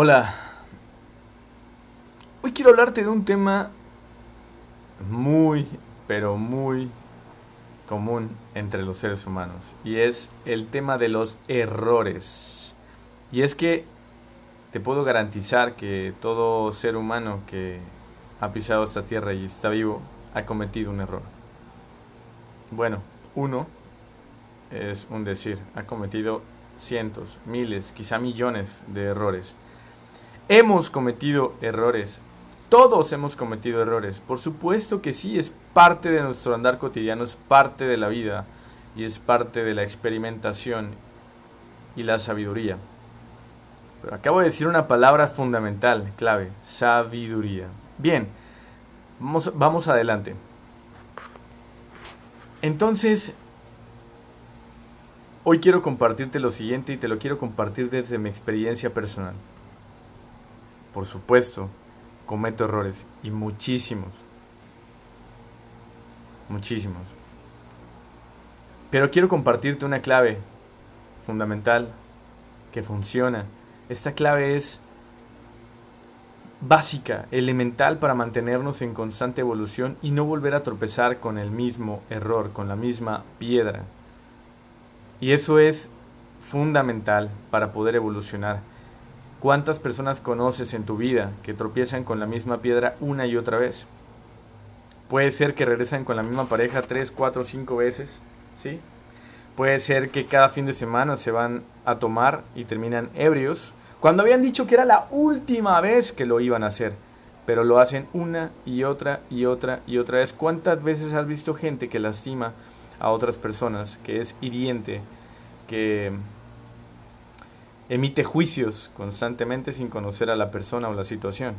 Hola. Hoy quiero hablarte de un tema muy, pero muy común entre los seres humanos. Y es el tema de los errores. Y es que te puedo garantizar que todo ser humano que ha pisado esta tierra y está vivo ha cometido un error. Bueno, uno es un decir, ha cometido cientos, miles, quizá millones de errores. Hemos cometido errores. Todos hemos cometido errores. Por supuesto que sí, es parte de nuestro andar cotidiano, es parte de la vida y es parte de la experimentación y la sabiduría. Pero acabo de decir una palabra fundamental, clave, sabiduría. Bien, vamos, vamos adelante. Entonces, hoy quiero compartirte lo siguiente y te lo quiero compartir desde mi experiencia personal. Por supuesto, cometo errores y muchísimos. Muchísimos. Pero quiero compartirte una clave fundamental que funciona. Esta clave es básica, elemental para mantenernos en constante evolución y no volver a tropezar con el mismo error, con la misma piedra. Y eso es fundamental para poder evolucionar. ¿Cuántas personas conoces en tu vida que tropiezan con la misma piedra una y otra vez? Puede ser que regresan con la misma pareja tres, cuatro, cinco veces, ¿sí? Puede ser que cada fin de semana se van a tomar y terminan ebrios cuando habían dicho que era la última vez que lo iban a hacer, pero lo hacen una y otra y otra y otra vez. ¿Cuántas veces has visto gente que lastima a otras personas, que es hiriente, que emite juicios constantemente sin conocer a la persona o la situación?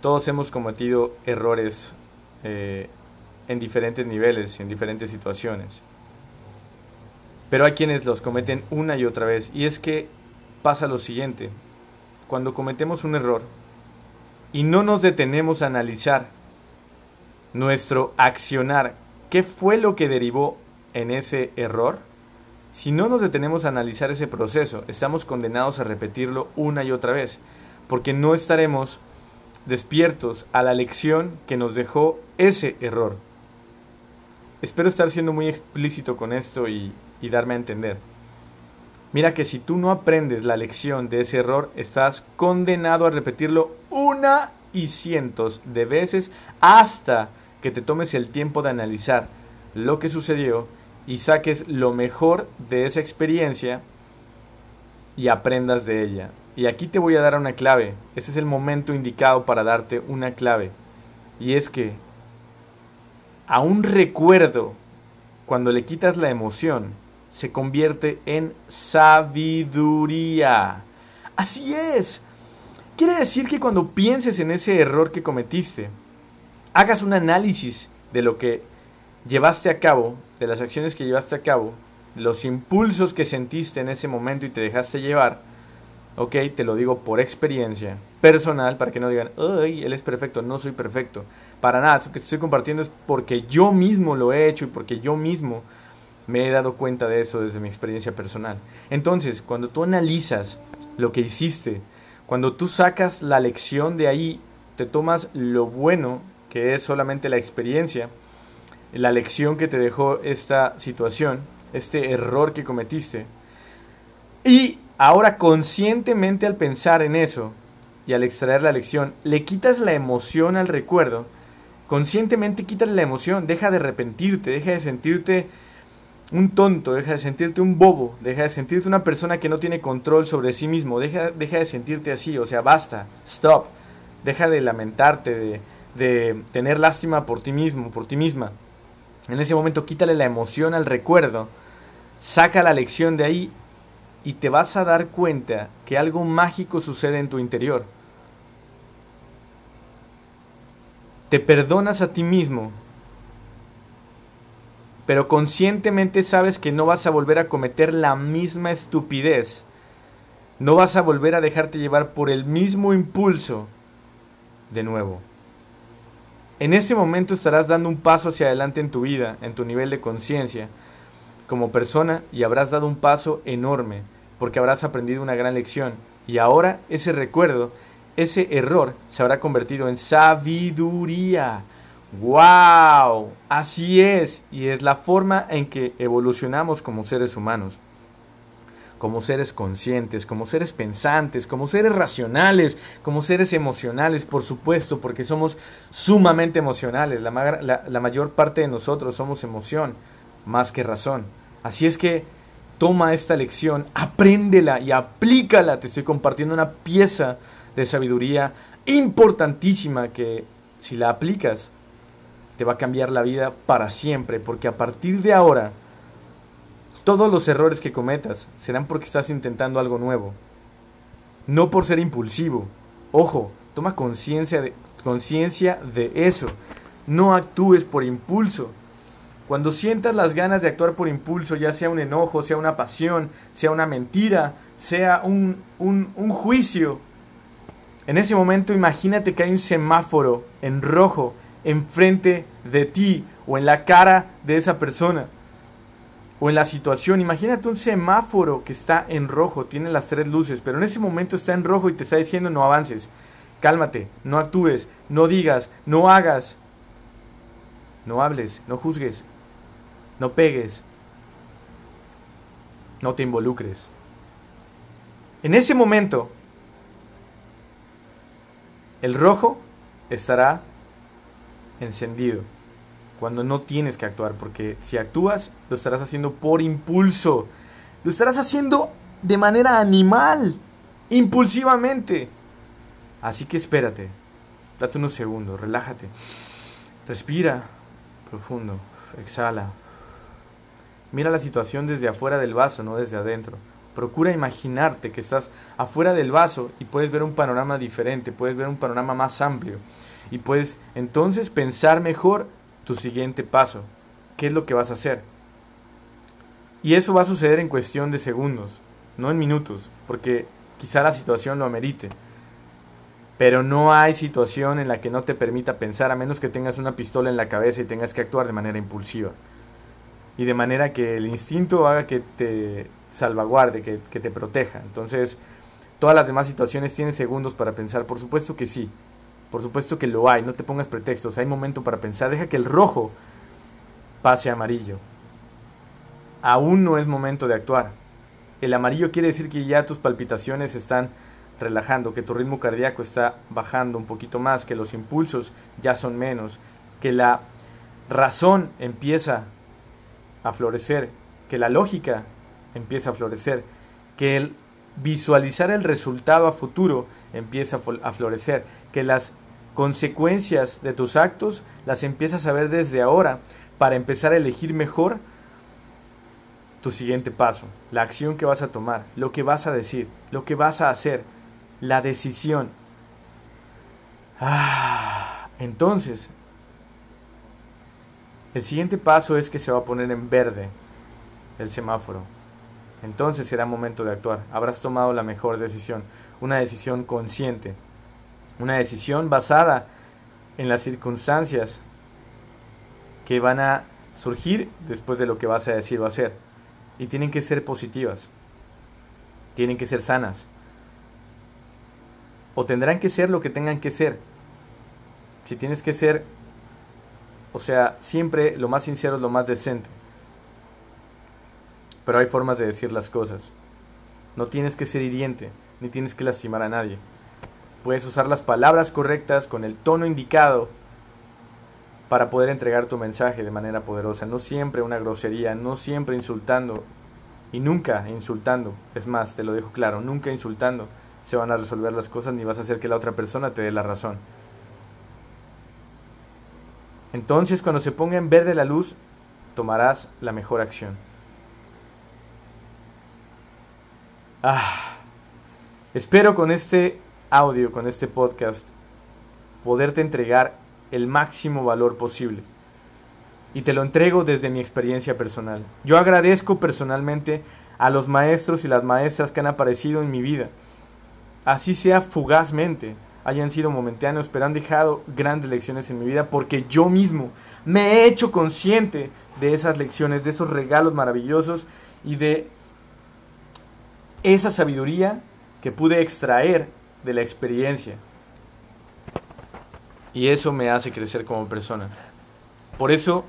Todos hemos cometido errores eh, en diferentes niveles, en diferentes situaciones. Pero hay quienes los cometen una y otra vez. Y es que pasa lo siguiente. Cuando cometemos un error y no nos detenemos a analizar nuestro accionar, qué fue lo que derivó en ese error, si no nos detenemos a analizar ese proceso, estamos condenados a repetirlo una y otra vez, porque no estaremos despiertos a la lección que nos dejó ese error. Espero estar siendo muy explícito con esto y, darme a entender. Mira que si tú no aprendes la lección de ese error, estás condenado a repetirlo una y cientos de veces hasta que te tomes el tiempo de analizar lo que sucedió y saques lo mejor de esa experiencia y aprendas de ella. Y aquí te voy a dar una clave. Este es el momento indicado para darte una clave. Y es que a un recuerdo, cuando le quitas la emoción, se convierte en sabiduría. Así es. Quiere decir que cuando pienses en ese error que cometiste, hagas un análisis de lo que llevaste a cabo, de las acciones que llevaste a cabo, los impulsos que sentiste en ese momento y te dejaste llevar, ok, te lo digo por experiencia personal, para que no digan, ay, él es perfecto, no soy perfecto. Para nada, lo que te estoy compartiendo es porque yo mismo lo he hecho y porque yo mismo me he dado cuenta de eso desde mi experiencia personal. Entonces, cuando tú analizas lo que hiciste, cuando tú sacas la lección de ahí, te tomas lo bueno, que es solamente la experiencia, la lección que te dejó esta situación, este error que cometiste, y ahora conscientemente al pensar en eso y al extraer la lección, le quitas la emoción al recuerdo, conscientemente quitas la emoción, deja de arrepentirte, deja de sentirte un tonto, deja de sentirte un bobo, deja de sentirte una persona que no tiene control sobre sí mismo, deja, deja de sentirte así, o sea, basta, stop, deja de lamentarte, de, de tener lástima por ti mismo, por ti misma. En ese momento quítale la emoción al recuerdo, saca la lección de ahí y te vas a dar cuenta que algo mágico sucede en tu interior. Te perdonas a ti mismo pero conscientemente sabes que no vas a volver a cometer la misma estupidez. No vas a volver a dejarte llevar por el mismo impulso de nuevo. En ese momento estarás dando un paso hacia adelante en tu vida, en tu nivel de conciencia, como persona, y habrás dado un paso enorme, porque habrás aprendido una gran lección, Y ahora ese recuerdo, ese error se habrá convertido en sabiduría. ¡Wow! Así es, y es la forma en que evolucionamos como seres humanos como seres conscientes, como seres pensantes, como seres racionales, como seres emocionales, por supuesto, porque somos sumamente emocionales. La, mayor parte de nosotros somos emoción más que razón. Así es que toma esta lección, apréndela y aplícala. Te estoy compartiendo una pieza de sabiduría importantísima que si la aplicas te va a cambiar la vida para siempre, porque a partir de ahora todos los errores que cometas serán porque estás intentando algo nuevo, no por ser impulsivo. Ojo, toma conciencia de, de eso. No actúes por impulso. Cuando sientas las ganas de actuar por impulso, ya sea un enojo, sea una pasión, sea una mentira, sea un, un, un juicio, en ese momento imagínate que hay un semáforo en rojo enfrente de ti o en la cara de esa persona o en la situación. Imagínate un semáforo que está en rojo, tiene las tres luces, pero en ese momento está en rojo y te está diciendo no avances. Cálmate, no actúes, no digas, no hagas, no hables, no juzgues, no pegues, no te involucres. En ese momento, el rojo estará encendido cuando no tienes que actuar, porque si actúas, lo estarás haciendo por impulso, lo estarás haciendo de manera animal, impulsivamente. Así que espérate, date unos segundos, relájate, respira profundo, exhala. Mira la situación desde afuera del vaso, no desde adentro. Procura imaginarte que estás afuera del vaso y puedes ver un panorama diferente, puedes ver un panorama más amplio y puedes entonces pensar mejor tu siguiente paso, qué es lo que vas a hacer. Y eso va a suceder en cuestión de segundos, no en minutos, porque quizá la situación lo amerite. Pero no hay situación en la que no te permita pensar a menos que tengas una pistola en la cabeza y tengas que actuar de manera impulsiva. Y de manera que el instinto haga que te salvaguarde, que, que te proteja. Entonces, todas las demás situaciones tienen segundos para pensar. Por supuesto que sí. Por supuesto que lo hay, no te pongas pretextos, hay momento para pensar, deja que el rojo pase a amarillo. Aún no es momento de actuar. El amarillo quiere decir que ya tus palpitaciones están relajando, que tu ritmo cardíaco está bajando un poquito más, que los impulsos ya son menos, que la razón empieza a florecer, que la lógica empieza a florecer, que el visualizar el resultado a futuro empieza a florecer, que las consecuencias de tus actos las empiezas a ver desde ahora para empezar a elegir mejor tu siguiente paso, la acción que vas a tomar, lo que vas a decir, lo que vas a hacer, la decisión. Ah, entonces, el siguiente paso es que se va a poner en verde el semáforo. Entonces será momento de actuar. Habrás tomado la mejor decisión, una decisión consciente, una decisión basada en las circunstancias que van a surgir después de lo que vas a decir o hacer. Y tienen que ser positivas, tienen que ser sanas, o tendrán que ser lo que tengan que ser. Si tienes que ser, o sea, siempre lo más sincero es lo más decente. Pero hay formas de decir las cosas. No tienes que ser hiriente, ni tienes que lastimar a nadie. Puedes usar las palabras correctas con el tono indicado para poder entregar tu mensaje de manera poderosa. No siempre una grosería, no siempre insultando y nunca insultando. Es más, te lo dejo claro, nunca insultando se van a resolver las cosas ni vas a hacer que la otra persona te dé la razón. Entonces, cuando se ponga en verde la luz, tomarás la mejor acción. Ah, espero con este audio, con este podcast, poderte entregar el máximo valor posible. Y te lo entrego desde mi experiencia personal. Yo agradezco personalmente a los maestros y las maestras que han aparecido en mi vida. Así sea fugazmente, hayan sido momentáneos, pero han dejado grandes lecciones en mi vida porque yo mismo me he hecho consciente de esas lecciones, de esos regalos maravillosos y de esa sabiduría que pude extraer de la experiencia. Y eso me hace crecer como persona. Por eso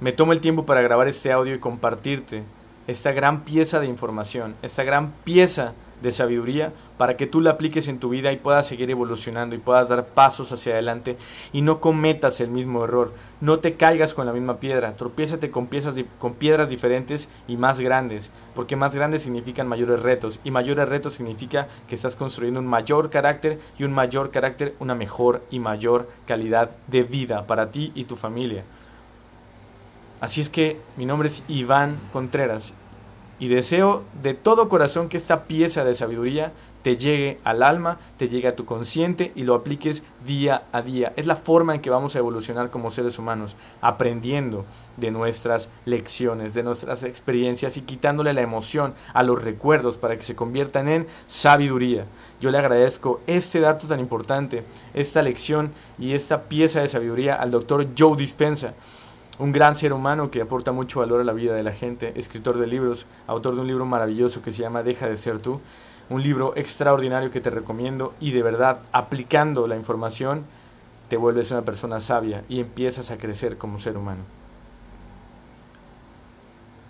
me tomo el tiempo para grabar este audio y compartirte esta gran pieza de información, esta gran pieza sabiduría para que tú la apliques en tu vida y puedas seguir evolucionando y puedas dar pasos hacia adelante y no cometas el mismo error, no te caigas con la misma piedra, tropiézate con, piezas, con piedras diferentes y más grandes, porque más grandes significan mayores retos y mayores retos significa que estás construyendo un mayor carácter y un mayor carácter una mejor y mayor calidad de vida para ti y tu familia. Así es que mi nombre es Iván Contreras y deseo de todo corazón que esta pieza de sabiduría te llegue al alma, te llegue a tu consciente y lo apliques día a día. Es la forma en que vamos a evolucionar como seres humanos, aprendiendo de nuestras lecciones, de nuestras experiencias y quitándole la emoción a los recuerdos para que se conviertan en sabiduría. Yo le agradezco este dato tan importante, esta lección y esta pieza de sabiduría al doctor Joe Dispensa un gran ser humano que aporta mucho valor a la vida de la gente, escritor de libros, autor de un libro maravilloso que se llama Deja de ser tú, un libro extraordinario que te recomiendo y de verdad aplicando la información te vuelves una persona sabia y empiezas a crecer como ser humano.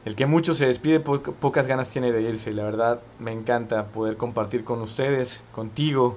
El que mucho se despide, pocas ganas tiene de irse. La verdad, me encanta poder compartir con ustedes, contigo,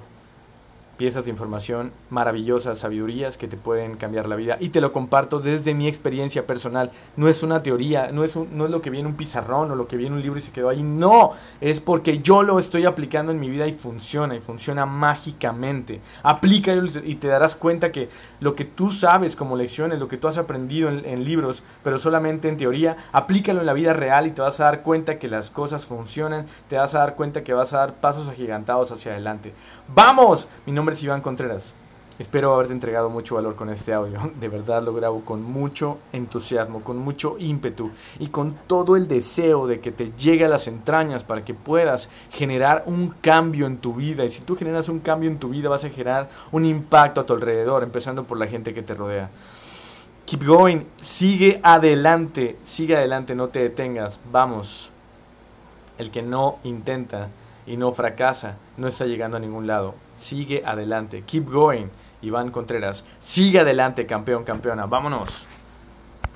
piezas de información maravillosas, sabidurías que te pueden cambiar la vida. Y te lo comparto desde mi experiencia personal. No es una teoría, no es, no es lo que viene un pizarrón o lo que viene un libro y se quedó ahí. No, es porque yo lo estoy aplicando en mi vida y funciona, y funciona mágicamente. Aplícalo y te darás cuenta que lo que tú sabes como lecciones, lo que tú has aprendido en, en libros, pero solamente en teoría, aplícalo en la vida real y te vas a dar cuenta que las cosas funcionan, te vas a dar cuenta que vas a dar pasos agigantados hacia adelante. ¡Vamos! Mi nombre Iván Contreras. Espero haberte entregado mucho valor con este audio. De verdad lo grabo con mucho entusiasmo, con mucho ímpetu y con todo el deseo de que te llegue a las entrañas para que puedas generar un cambio en tu vida. Y si tú generas un cambio en tu vida vas a generar un impacto a tu alrededor, empezando por la gente que te rodea. Keep going, sigue adelante, sigue adelante, no te detengas. Vamos. El que no intenta y no fracasa no está llegando a ningún lado. Sigue adelante. Keep going. Iván Contreras. Sigue adelante, campeón, campeona. Vámonos.